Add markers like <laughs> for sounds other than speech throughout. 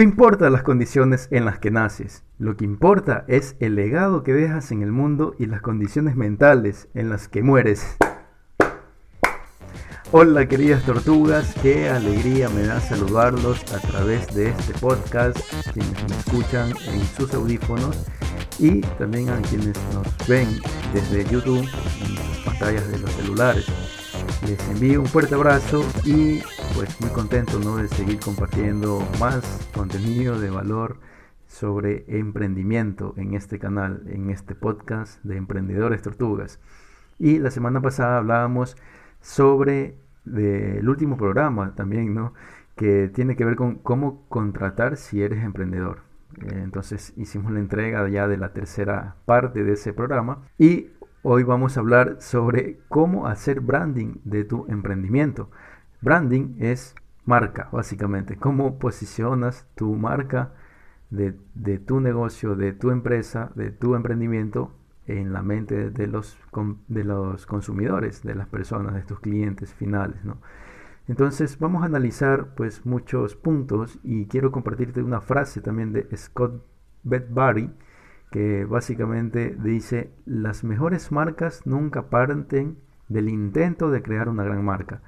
No importa las condiciones en las que naces, lo que importa es el legado que dejas en el mundo y las condiciones mentales en las que mueres. Hola queridas tortugas, qué alegría me da saludarlos a través de este podcast, quienes me escuchan en sus audífonos y también a quienes nos ven desde YouTube en las pantallas de los celulares. Les envío un fuerte abrazo y pues muy contento ¿no? de seguir compartiendo más contenido de valor sobre emprendimiento en este canal, en este podcast de Emprendedores Tortugas. Y la semana pasada hablábamos sobre el último programa también, ¿no? Que tiene que ver con cómo contratar si eres emprendedor. Eh, entonces hicimos la entrega ya de la tercera parte de ese programa y Hoy vamos a hablar sobre cómo hacer branding de tu emprendimiento. Branding es marca, básicamente. Cómo posicionas tu marca de, tu negocio, de tu empresa, de tu emprendimiento en la mente de los, consumidores, de las personas, de tus clientes finales. Entonces vamos a analizar pues muchos puntos y quiero compartirte una frase también de Scott Bedbury que básicamente dice, las mejores marcas nunca parten del intento de crear una gran marca.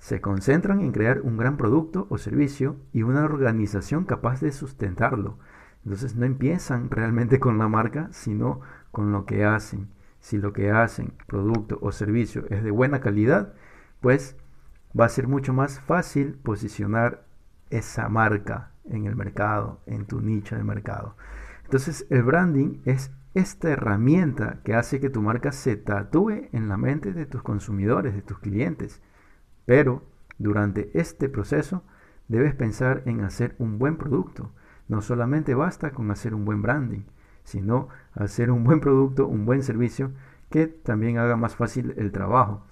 Se concentran en crear un gran producto o servicio y una organización capaz de sustentarlo. Entonces no empiezan realmente con la marca, sino con lo que hacen. Si lo que hacen, producto o servicio, es de buena calidad, pues va a ser mucho más fácil posicionar esa marca en el mercado, en tu nicho de mercado. Entonces el branding es esta herramienta que hace que tu marca se tatúe en la mente de tus consumidores, de tus clientes. Pero durante este proceso debes pensar en hacer un buen producto. No solamente basta con hacer un buen branding, sino hacer un buen producto, un buen servicio que también haga más fácil el trabajo.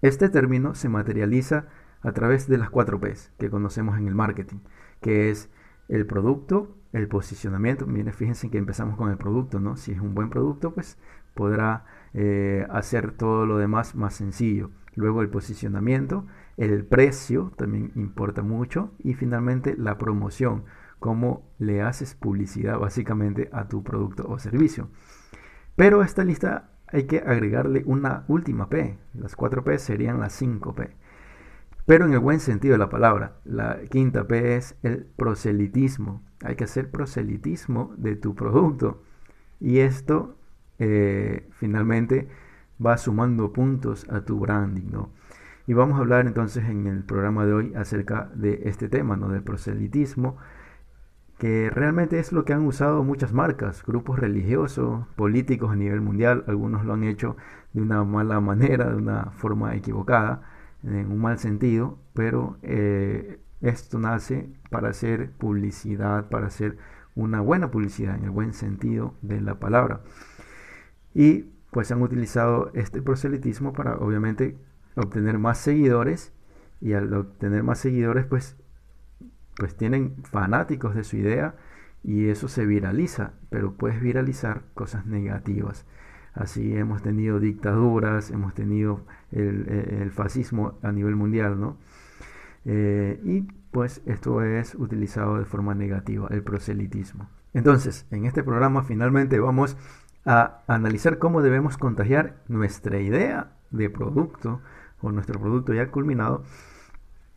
Este término se materializa a través de las cuatro P's que conocemos en el marketing, que es el producto, el posicionamiento. Miren, fíjense que empezamos con el producto, ¿no? Si es un buen producto, pues podrá eh, hacer todo lo demás más sencillo. Luego el posicionamiento, el precio también importa mucho y finalmente la promoción, cómo le haces publicidad básicamente a tu producto o servicio. Pero a esta lista hay que agregarle una última P. Las 4 P serían las 5 P pero en el buen sentido de la palabra. La quinta P es el proselitismo. Hay que hacer proselitismo de tu producto. Y esto eh, finalmente va sumando puntos a tu branding. ¿no? Y vamos a hablar entonces en el programa de hoy acerca de este tema, ¿no? del proselitismo, que realmente es lo que han usado muchas marcas, grupos religiosos, políticos a nivel mundial. Algunos lo han hecho de una mala manera, de una forma equivocada en un mal sentido, pero eh, esto nace para hacer publicidad, para hacer una buena publicidad en el buen sentido de la palabra. Y pues han utilizado este proselitismo para obviamente obtener más seguidores y al obtener más seguidores pues pues tienen fanáticos de su idea y eso se viraliza, pero puedes viralizar cosas negativas. Así hemos tenido dictaduras, hemos tenido el, fascismo a nivel mundial, ¿no? Eh, y pues esto es utilizado de forma negativa, el proselitismo. Entonces, en este programa finalmente vamos a analizar cómo debemos contagiar nuestra idea de producto o nuestro producto ya culminado.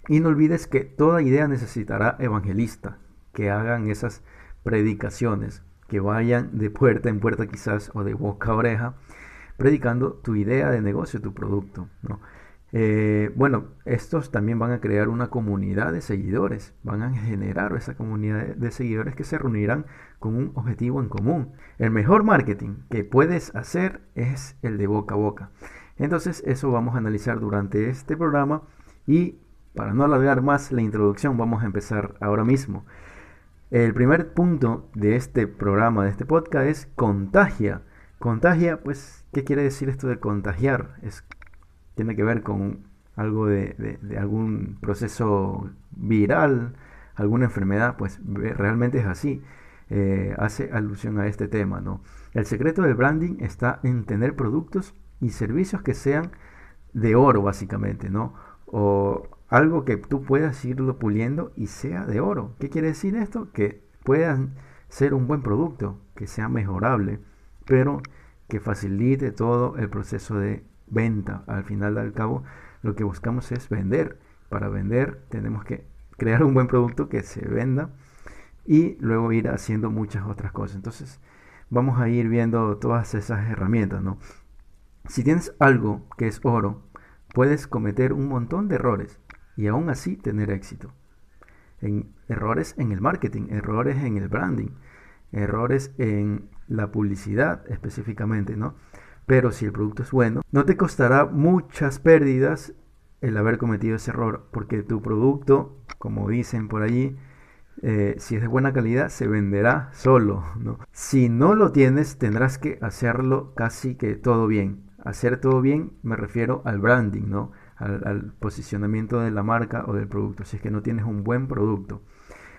Y no olvides que toda idea necesitará evangelista que hagan esas predicaciones, que vayan de puerta en puerta quizás o de boca a oreja, predicando tu idea de negocio, tu producto. Eh, bueno, estos también van a crear una comunidad de seguidores, van a generar esa comunidad de seguidores que se reunirán con un objetivo en común. El mejor marketing que puedes hacer es el de boca a boca. Entonces eso vamos a analizar durante este programa y para no alargar más la introducción vamos a empezar ahora mismo. El primer punto de este programa, de este podcast, es contagia. Contagia, pues, ¿qué quiere decir esto de contagiar? Es, tiene que ver con algo de, algún proceso viral, alguna enfermedad, pues realmente es así. Eh, hace alusión a este tema, ¿no? El secreto del branding está en tener productos y servicios que sean de oro, básicamente, ¿no? O algo que tú puedas irlo puliendo y sea de oro. ¿Qué quiere decir esto? Que puedan ser un buen producto, que sea mejorable, pero que facilite todo el proceso de venta. Al final al cabo, lo que buscamos es vender. Para vender tenemos que crear un buen producto que se venda y luego ir haciendo muchas otras cosas. Entonces, vamos a ir viendo todas esas herramientas, ¿no? Si tienes algo que es oro, puedes cometer un montón de errores y aún así tener éxito. En errores en el marketing, errores en el branding, errores en la publicidad específicamente, ¿no? Pero si el producto es bueno, no te costará muchas pérdidas el haber cometido ese error, porque tu producto, como dicen por allí, eh, si es de buena calidad, se venderá solo. ¿no? Si no lo tienes, tendrás que hacerlo casi que todo bien. Hacer todo bien me refiero al branding, ¿no? Al, posicionamiento de la marca o del producto, si es que no tienes un buen producto.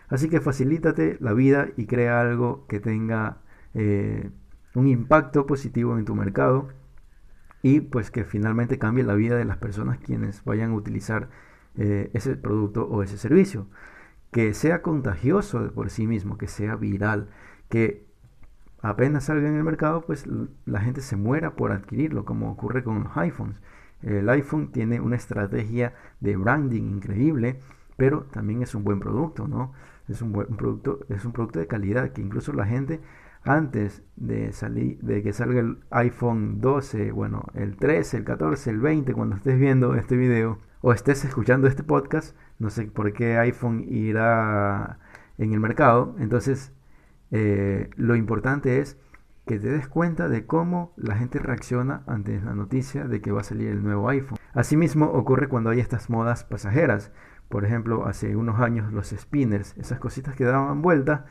Así que facilítate la vida y crea algo que tenga eh, un impacto positivo en tu mercado y pues que finalmente cambie la vida de las personas quienes vayan a utilizar eh, ese producto o ese servicio que sea contagioso por sí mismo, que sea viral, que apenas salga en el mercado, pues la gente se muera por adquirirlo, como ocurre con los iPhones. El iPhone tiene una estrategia de branding increíble, pero también es un buen producto, ¿no? Es un buen producto, es un producto de calidad que incluso la gente antes de salir, de que salga el iPhone 12, bueno, el 13, el 14, el 20, cuando estés viendo este video o estés escuchando este podcast, no sé por qué iPhone irá en el mercado. Entonces, eh, lo importante es que te des cuenta de cómo la gente reacciona ante la noticia de que va a salir el nuevo iPhone. Asimismo ocurre cuando hay estas modas pasajeras. Por ejemplo, hace unos años los spinners, esas cositas que daban vuelta,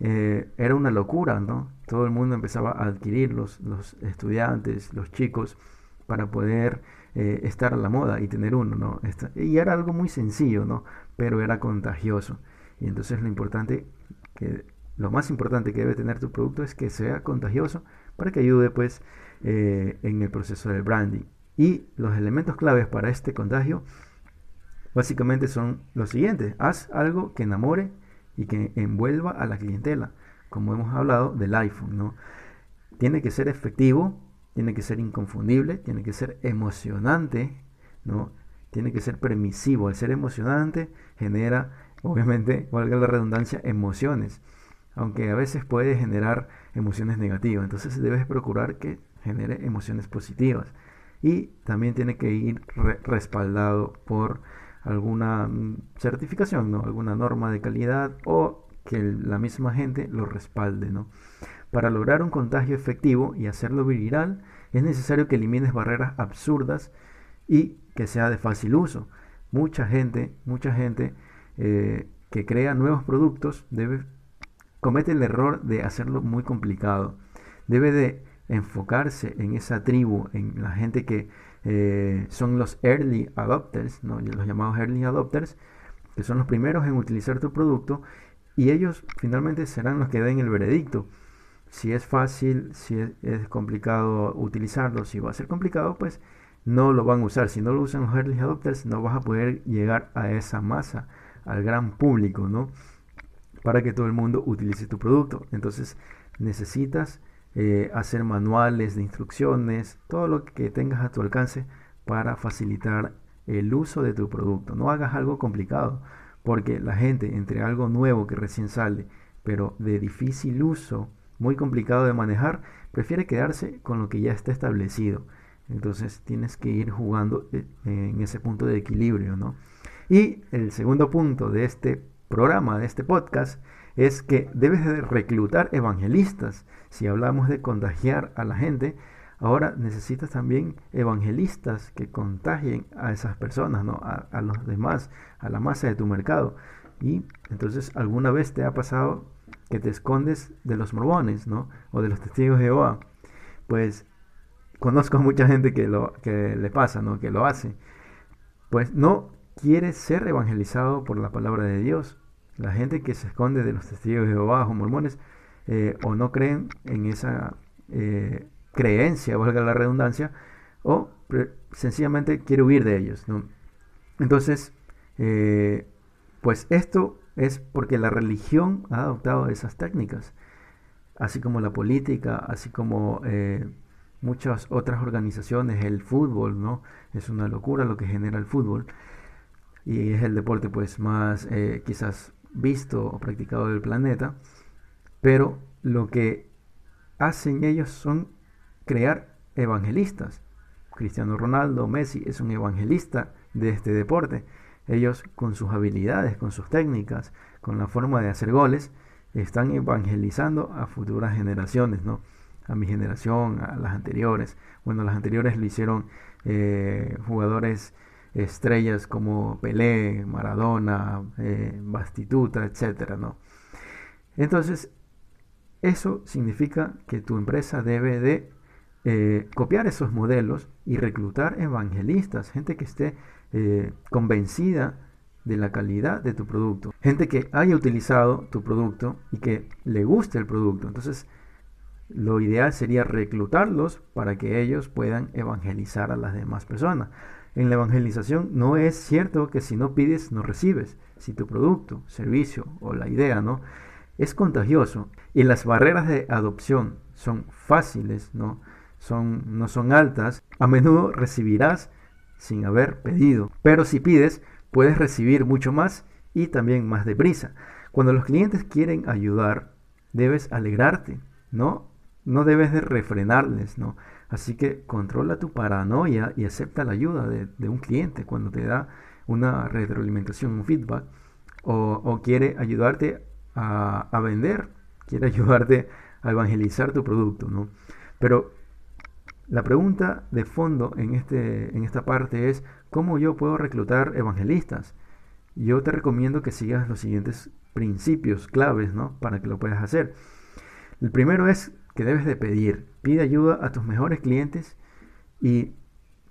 eh, era una locura, ¿no? Todo el mundo empezaba a adquirirlos, los estudiantes, los chicos, para poder eh, estar a la moda y tener uno, ¿no? y era algo muy sencillo, ¿no? Pero era contagioso. Y entonces lo importante, que, lo más importante que debe tener tu producto es que sea contagioso para que ayude, pues, eh, en el proceso del branding. Y los elementos claves para este contagio básicamente son los siguientes. Haz algo que enamore y que envuelva a la clientela, como hemos hablado del iPhone, ¿no? Tiene que ser efectivo, tiene que ser inconfundible, tiene que ser emocionante, ¿no? Tiene que ser permisivo. Al ser emocionante genera, obviamente, valga la redundancia, emociones. Aunque a veces puede generar emociones negativas. Entonces debes procurar que genere emociones positivas. Y también tiene que ir respaldado por alguna mm, certificación, ¿no? Alguna norma de calidad o que la misma gente lo respalde, ¿no? Para lograr un contagio efectivo y hacerlo viral, es necesario que elimines barreras absurdas y que sea de fácil uso. Mucha gente, mucha gente eh, que crea nuevos productos debe comete el error de hacerlo muy complicado. Debe de enfocarse en esa tribu, en la gente que eh, son los early adopters, los llamados early adopters, que son los primeros en utilizar tu producto y ellos finalmente serán los que den el veredicto si es fácil, si es, complicado utilizarlo, si va a ser complicado, pues no lo van a usar. Si no lo usan los early adopters, no vas a poder llegar a esa masa, al gran público, ¿no? Para que todo el mundo utilice tu producto. Entonces necesitas eh, hacer manuales de instrucciones, todo lo que tengas a tu alcance para facilitar el uso de tu producto. No hagas algo complicado, porque la gente entre algo nuevo que recién sale, pero de difícil uso, muy complicado de manejar, prefiere quedarse con lo que ya está establecido. Entonces tienes que ir jugando eh, en ese punto de equilibrio, ¿no? Y el segundo punto de este programa, de este podcast, es que debes de reclutar evangelistas. Si hablamos de contagiar a la gente, ahora necesitas también evangelistas que contagien a esas personas, ¿no? A, los demás, a la masa de tu mercado. Y entonces alguna vez te ha pasado que te escondes de los mormones, ¿no? O de los testigos de Jehová. Pues conozco a mucha gente que, lo, que le pasa, ¿no? Que lo hace. Pues no quiere ser evangelizado por la palabra de Dios. La gente que se esconde de los testigos de Jehová o mormones eh, o no creen en esa eh, creencia, valga la redundancia, o sencillamente quiere huir de ellos, ¿no? Entonces, Eh, pues esto es porque la religión ha adoptado esas técnicas, así como la política, así como muchas otras organizaciones, el fútbol, ¿no? Es una locura lo que genera el fútbol y es el deporte pues más quizás visto o practicado del planeta, pero lo que hacen ellos son crear evangelistas. Cristiano Ronaldo, Messi es un evangelista de este deporte. Ellos con sus habilidades, con sus técnicas, con la forma de hacer goles, están evangelizando a futuras generaciones, ¿no? A mi generación, a las anteriores. Bueno, las anteriores lo hicieron eh, jugadores estrellas como Pelé, Maradona, eh, Bastituta, etcétera, ¿no? Entonces, eso significa que tu empresa debe de eh, copiar esos modelos y reclutar evangelistas, gente que esté eh, convencida de la calidad de tu producto, gente que haya utilizado tu producto y que le guste el producto. Entonces, lo ideal sería reclutarlos para que ellos puedan evangelizar a las demás personas. En la evangelización no es cierto que si no pides no recibes. Si tu producto, servicio o la idea no es contagioso y las barreras de adopción son fáciles, no son altas, a menudo recibirás sin haber pedido. Pero si pides, puedes recibir mucho más y también más deprisa. Cuando los clientes quieren ayudar, debes alegrarte, ¿no? No debes de refrenarles, ¿no? Así que controla tu paranoia y acepta la ayuda de, un cliente cuando te da una retroalimentación, un feedback, o, quiere ayudarte a, vender, quiere <laughs> ayudarte a evangelizar tu producto, ¿no? Pero la pregunta de fondo en, este, en esta parte es, ¿cómo yo puedo reclutar evangelistas? Yo te recomiendo que sigas los siguientes principios claves, ¿no? Para que lo puedas hacer. El primero es que debes de pedir. Pide ayuda a tus mejores clientes y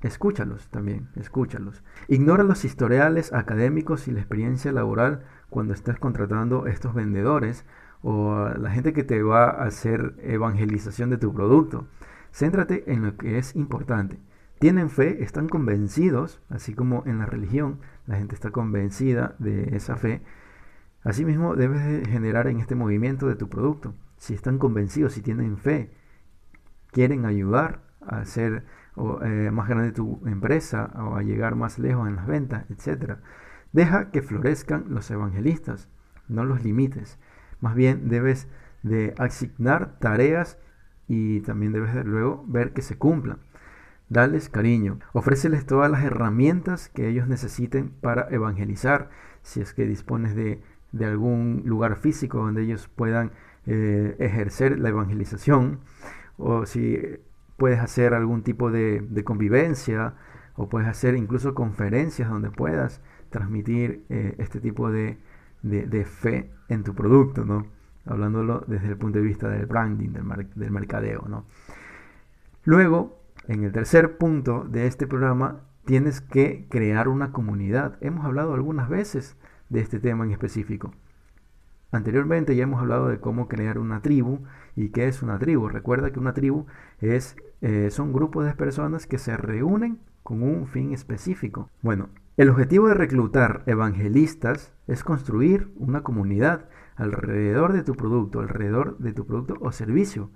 escúchalos también, escúchalos. Ignora los historiales académicos y la experiencia laboral cuando estés contratando estos vendedores o la gente que te va a hacer evangelización de tu producto. Céntrate en lo que es importante. Tienen fe, están convencidos, así como en la religión la gente está convencida de esa fe. Asimismo, debes generar en este movimiento de tu producto si están convencidos, si tienen fe, quieren ayudar a hacer eh, más grande tu empresa o a llegar más lejos en las ventas, etc. Deja que florezcan los evangelistas, no los limites. Más bien debes de asignar tareas y también debes de luego ver que se cumplan. Dales cariño, ofréceles todas las herramientas que ellos necesiten para evangelizar, si es que dispones de, de algún lugar físico donde ellos puedan eh, ejercer la evangelización o si puedes hacer algún tipo de, convivencia o puedes hacer incluso conferencias donde puedas transmitir eh, este tipo de, fe en tu producto, ¿no? Hablándolo desde el punto de vista del branding, del, del mercadeo, ¿no? Luego, en el tercer punto de este programa, tienes que crear una comunidad. Hemos hablado algunas veces de este tema en específico. Anteriormente ya hemos hablado de cómo crear una tribu y qué es una tribu. Recuerda que una tribu es, eh, son grupos de personas que se reúnen con un fin específico. Bueno, el objetivo de reclutar evangelistas es construir una comunidad alrededor de tu producto, alrededor de tu producto o servicio.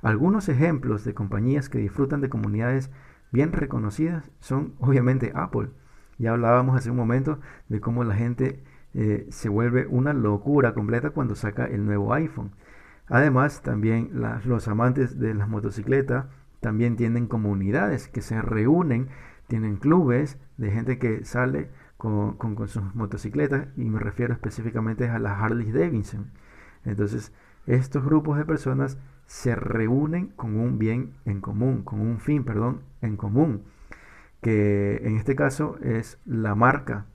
Algunos ejemplos de compañías que disfrutan de comunidades bien reconocidas son obviamente Apple. Ya hablábamos hace un momento de cómo la gente eh, se vuelve una locura completa cuando saca el nuevo iPhone. Además, también los amantes de las motocicletas también tienen comunidades que se reúnen, tienen clubes de gente que sale con, sus motocicletas y me refiero específicamente a las Harley Davidson. Entonces, estos grupos de personas se reúnen con un bien en común, con un fin, perdón, en común, que en este caso es la marca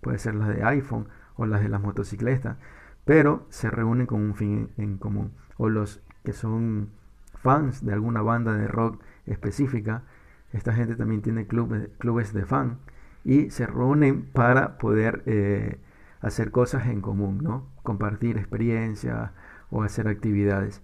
puede ser las de iPhone o las de las motocicletas, pero se reúnen con un fin en común. O los que son fans de alguna banda de rock específica, esta gente también tiene clubes, de fan y se reúnen para poder eh, hacer cosas en común, ¿no? Compartir experiencias o hacer actividades.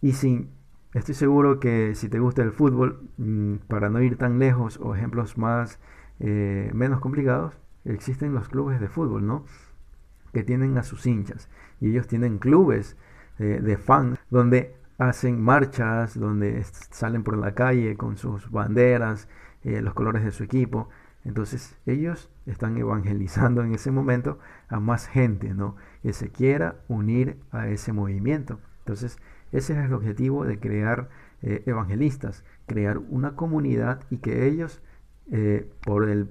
Y sin, estoy seguro que si te gusta el fútbol, mm, para no ir tan lejos o ejemplos más eh, menos complicados, existen los clubes de fútbol, ¿no? Que tienen a sus hinchas y ellos tienen clubes eh, de fans donde hacen marchas, donde salen por la calle con sus banderas, eh, los colores de su equipo. Entonces ellos están evangelizando en ese momento a más gente, ¿no? Que se quiera unir a ese movimiento. Entonces ese es el objetivo de crear eh, evangelistas, crear una comunidad y que ellos por el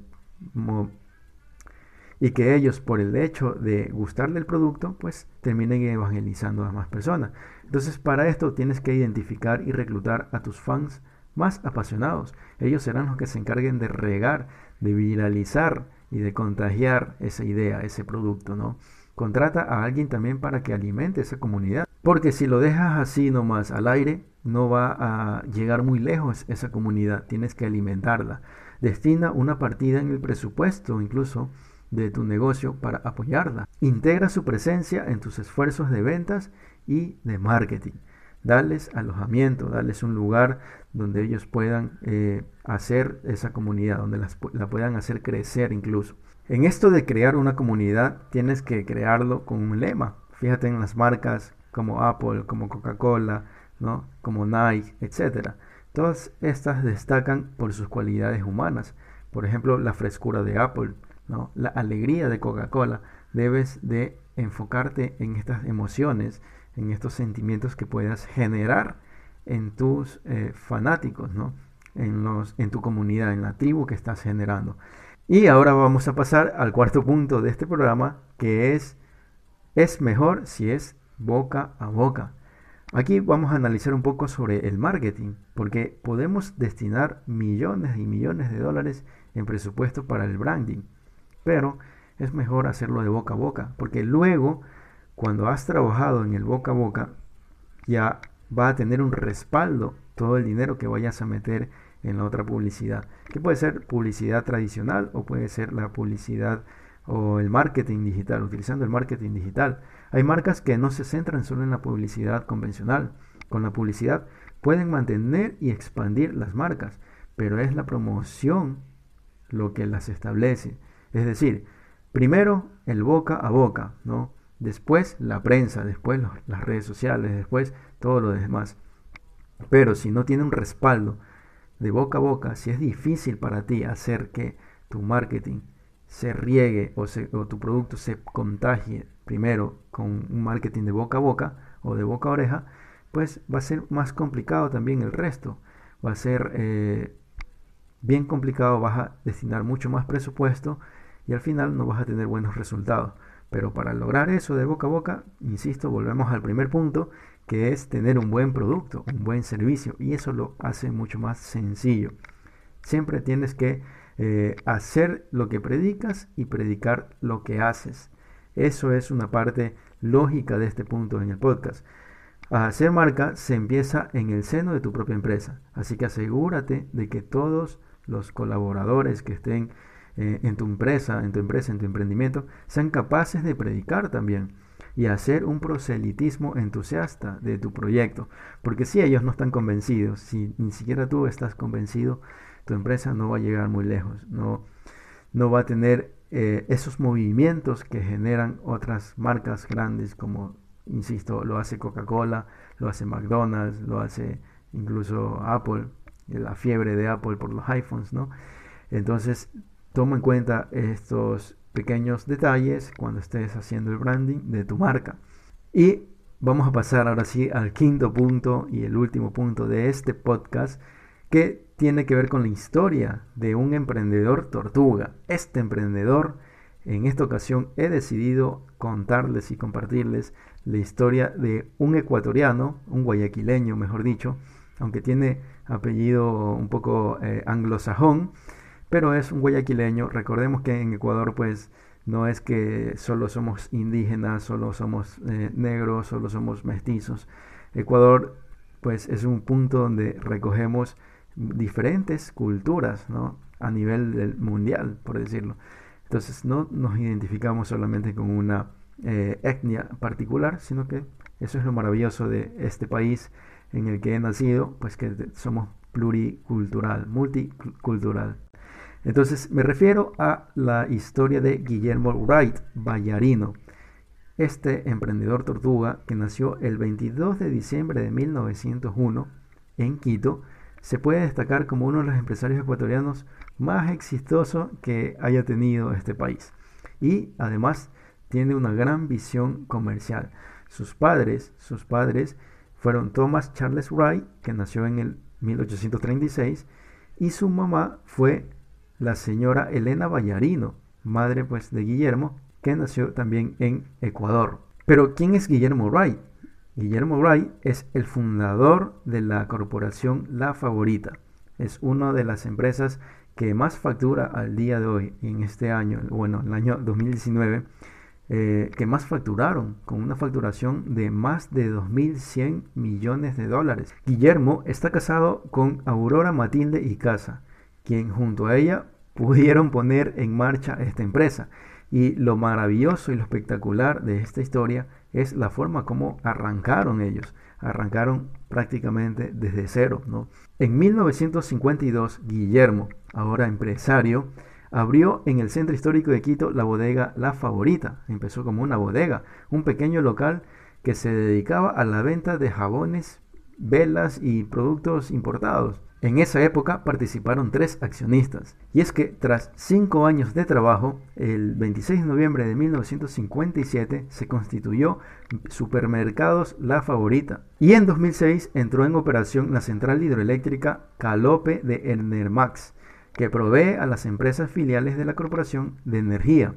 y que ellos por el hecho de gustarle el producto pues terminen evangelizando a más personas. Entonces para esto tienes que identificar y reclutar a tus fans más apasionados. Ellos serán los que se encarguen de regar, de viralizar y de contagiar esa idea, ese producto, ¿no? Contrata a alguien también para que alimente esa comunidad. Porque si lo dejas así nomás al aire, no va a llegar muy lejos esa comunidad. Tienes que alimentarla. Destina una partida en el presupuesto incluso de tu negocio para apoyarla. Integra su presencia en tus esfuerzos de ventas y de marketing. Dales alojamiento, dales un lugar donde ellos puedan eh, hacer esa comunidad, donde la puedan hacer crecer incluso. En esto de crear una comunidad tienes que crearlo con un lema. Fíjate en las marcas como Apple, como Coca-Cola, ¿no? como Nike, etc. Todas estas destacan por sus cualidades humanas. Por ejemplo, la frescura de Apple, ¿no? la alegría de Coca-Cola. Debes de enfocarte en estas emociones, en estos sentimientos que puedas generar en tus eh, fanáticos, ¿no? en, los, en tu comunidad, en la tribu que estás generando. Y ahora vamos a pasar al cuarto punto de este programa, que es, es mejor si es boca a boca. Aquí vamos a analizar un poco sobre el marketing, porque podemos destinar millones y millones de dólares en presupuesto para el branding, pero es mejor hacerlo de boca a boca, porque luego, cuando has trabajado en el boca a boca, ya va a tener un respaldo todo el dinero que vayas a meter en la otra publicidad, que puede ser publicidad tradicional o puede ser la publicidad o el marketing digital, utilizando el marketing digital. Hay marcas que no se centran solo en la publicidad convencional. Con la publicidad pueden mantener y expandir las marcas, pero es la promoción lo que las establece. Es decir, primero el boca a boca, ¿no? Después la prensa, después las redes sociales, después todo lo demás. Pero si no tiene un respaldo de boca a boca, si es difícil para ti hacer que tu marketing se riegue o, tu producto se contagie primero con un marketing de boca a boca o de boca a oreja, pues va a ser más complicado también el resto. Va a ser eh, bien complicado, vas a destinar mucho más presupuesto y al final no vas a tener buenos resultados. Pero para lograr eso de boca a boca, insisto, volvemos al primer punto, que es tener un buen producto, un buen servicio, y eso lo hace mucho más sencillo. Siempre tienes que eh, hacer lo que predicas y predicar lo que haces. Eso es una parte lógica de este punto en el podcast. A hacer marca se empieza en el seno de tu propia empresa, así que asegúrate de que todos los colaboradores que estén eh, en tu empresa, en tu empresa, en tu emprendimiento, sean capaces de predicar también y hacer un proselitismo entusiasta de tu proyecto. Porque si ellos no están convencidos, si ni siquiera tú estás convencido, tu empresa no va a llegar muy lejos, no, no va a tener eh, esos movimientos que generan otras marcas grandes como, insisto, lo hace Coca-Cola, lo hace McDonald's, lo hace incluso Apple, la fiebre de Apple por los iPhones, ¿no? Entonces, toma en cuenta estos pequeños detalles cuando estés haciendo el branding de tu marca. Y vamos a pasar ahora sí al quinto punto y el último punto de este podcast que tiene que ver con la historia de un emprendedor tortuga. Este emprendedor, en esta ocasión he decidido contarles y compartirles la historia de un ecuatoriano, un guayaquileño mejor dicho, aunque tiene apellido un poco eh, anglosajón, pero es un guayaquileño. Recordemos que en Ecuador pues no es que solo somos indígenas, solo somos eh, negros, solo somos mestizos. Ecuador pues es un punto donde recogemos diferentes culturas, ¿no? A nivel del mundial, por decirlo. Entonces no nos identificamos solamente con una eh, etnia particular, sino que eso es lo maravilloso de este país en el que he nacido, pues que somos pluricultural, multicultural. Entonces me refiero a la historia de Guillermo Wright, Ballarino, este emprendedor tortuga que nació el 22 de diciembre de 1901 en Quito, se puede destacar como uno de los empresarios ecuatorianos más exitosos que haya tenido este país. Y además tiene una gran visión comercial. Sus padres, sus padres fueron Thomas Charles Wright, que nació en el 1836, y su mamá fue la señora Elena Ballarino, madre pues de Guillermo, que nació también en Ecuador. Pero ¿quién es Guillermo Wright? Guillermo Wright es el fundador de la corporación La Favorita. Es una de las empresas que más factura al día de hoy, en este año, bueno, el año 2019, eh, que más facturaron, con una facturación de más de 2.100 millones de dólares. Guillermo está casado con Aurora Matilde y Casa, quien junto a ella pudieron poner en marcha esta empresa. Y lo maravilloso y lo espectacular de esta historia es la forma como arrancaron ellos. Arrancaron prácticamente desde cero. En 1952, Guillermo, ahora empresario, abrió en el centro histórico de Quito la bodega La Favorita. Empezó como una bodega, un pequeño local que se dedicaba a la venta de jabones, velas y productos importados. En esa época participaron tres accionistas. Y es que tras cinco años de trabajo, el 26 de noviembre de 1957 se constituyó Supermercados La Favorita. Y en 2006 entró en operación la central hidroeléctrica Calope de Enermax, que provee a las empresas filiales de la Corporación de Energía.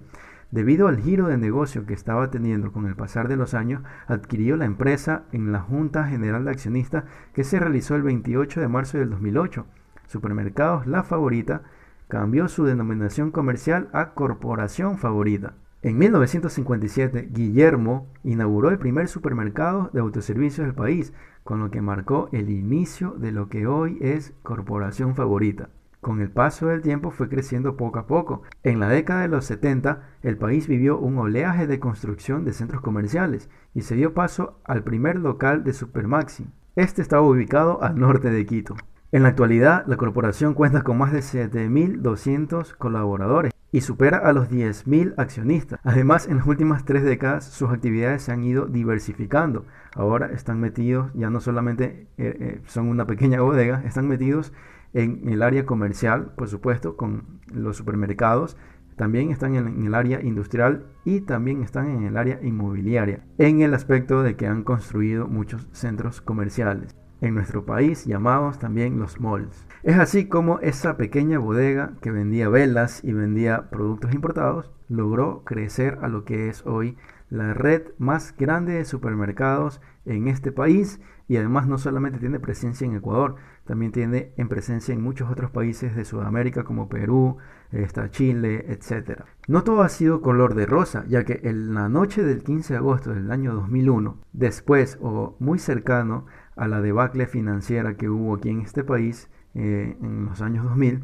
Debido al giro de negocio que estaba teniendo con el pasar de los años, adquirió la empresa en la Junta General de Accionistas que se realizó el 28 de marzo del 2008. Supermercados La Favorita cambió su denominación comercial a Corporación Favorita. En 1957, Guillermo inauguró el primer supermercado de autoservicios del país, con lo que marcó el inicio de lo que hoy es Corporación Favorita. Con el paso del tiempo fue creciendo poco a poco. En la década de los 70, el país vivió un oleaje de construcción de centros comerciales y se dio paso al primer local de Supermaxi. Este estaba ubicado al norte de Quito. En la actualidad, la corporación cuenta con más de 7.200 colaboradores y supera a los 10.000 accionistas. Además, en las últimas tres décadas sus actividades se han ido diversificando. Ahora están metidos, ya no solamente eh, eh, son una pequeña bodega, están metidos en el área comercial, por supuesto, con los supermercados, también están en el área industrial y también están en el área inmobiliaria, en el aspecto de que han construido muchos centros comerciales en nuestro país llamados también los malls. Es así como esa pequeña bodega que vendía velas y vendía productos importados logró crecer a lo que es hoy la red más grande de supermercados en este país y además no solamente tiene presencia en Ecuador, también tiene en presencia en muchos otros países de Sudamérica como Perú, está Chile, etc. No todo ha sido color de rosa, ya que en la noche del 15 de agosto del año 2001, después o muy cercano a la debacle financiera que hubo aquí en este país eh, en los años 2000,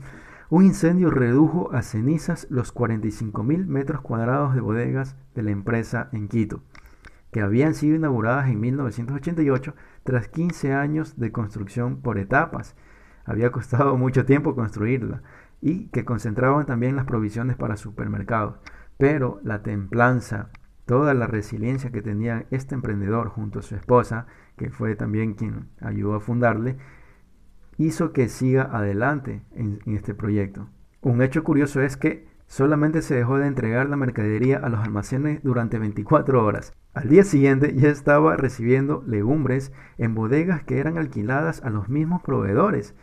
un incendio redujo a cenizas los 45 mil metros cuadrados de bodegas de la empresa en Quito, que habían sido inauguradas en 1988 tras 15 años de construcción por etapas. Había costado <laughs> mucho tiempo construirla y que concentraban también las provisiones para supermercados. Pero la templanza, toda la resiliencia que tenía este emprendedor junto a su esposa, que fue también quien ayudó a fundarle, hizo que siga adelante en, este proyecto. Un hecho curioso es que solamente se dejó de entregar la mercadería a los almacenes durante 24 horas. Al día siguiente ya estaba recibiendo legumbres en bodegas que eran alquiladas a los mismos proveedores,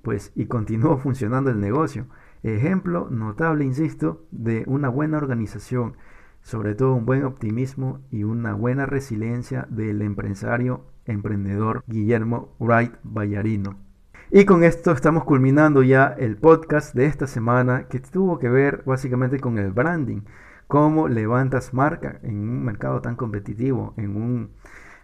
pues y continuó funcionando el negocio. Ejemplo notable, insisto, de una buena organización, sobre todo un buen optimismo y una buena resiliencia del empresario emprendedor Guillermo Wright Ballarino. Y con esto estamos culminando ya el podcast de esta semana que tuvo que ver básicamente con el branding, cómo levantas marca en un mercado tan competitivo, en, un,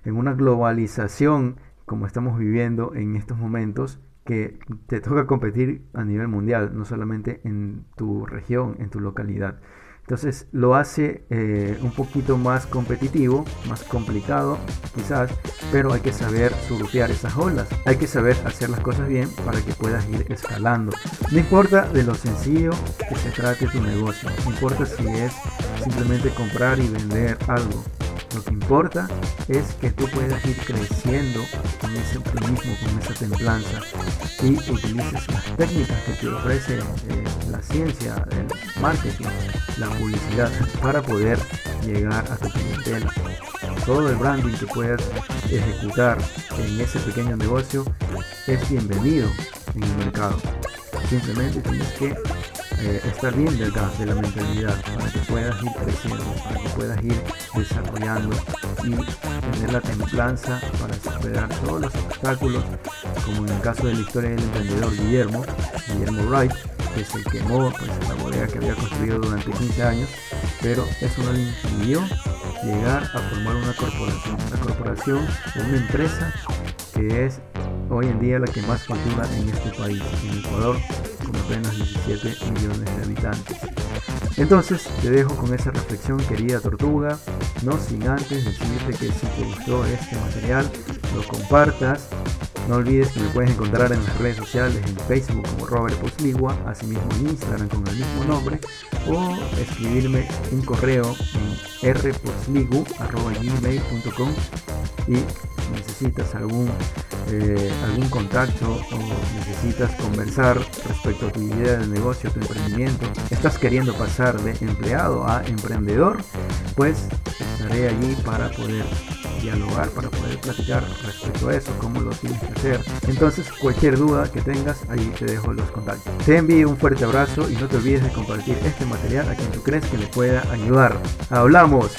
en una globalización como estamos viviendo en estos momentos, que te toca competir a nivel mundial, no solamente en tu región, en tu localidad. Entonces lo hace eh, un poquito más competitivo, más complicado quizás, pero hay que saber surfear esas olas. Hay que saber hacer las cosas bien para que puedas ir escalando. No importa de lo sencillo que se trate tu negocio, no importa si es simplemente comprar y vender algo. Lo que importa es que tú puedas ir creciendo con ese optimismo, con esa templanza y utilices las técnicas que te ofrece eh, la ciencia, el marketing, la publicidad para poder llegar a tu clientela. Todo el branding que puedas ejecutar en ese pequeño negocio es bienvenido en el mercado. Simplemente tienes que eh, estar bien de de la mentalidad para que puedas ir creciendo, para que puedas ir desarrollando y tener la templanza para superar todos los obstáculos, como en el caso de la historia del emprendedor Guillermo, Guillermo Wright, que se quemó pues, la bodega que había construido durante 15 años, pero eso no le impidió llegar a formar una corporación, una corporación una empresa que es hoy en día la que más factura en este país, en Ecuador, apenas 17 millones de habitantes. Entonces te dejo con esa reflexión querida tortuga, no sin antes decirte que si te gustó este material, lo compartas. No olvides que me puedes encontrar en las redes sociales, en Facebook como Robert Posligua, asimismo en Instagram con el mismo nombre, o escribirme un correo en rposligu.com y necesitas algún eh, algún contacto o necesitas conversar respecto a tu idea de negocio, tu emprendimiento, estás queriendo pasar de empleado a emprendedor, pues estaré allí para poder dialogar, para poder platicar respecto a eso, cómo lo tienes que hacer. Entonces, cualquier duda que tengas, ahí te dejo los contactos. Te envío un fuerte abrazo y no te olvides de compartir este material a quien tú crees que le pueda ayudar. ¡Hablamos!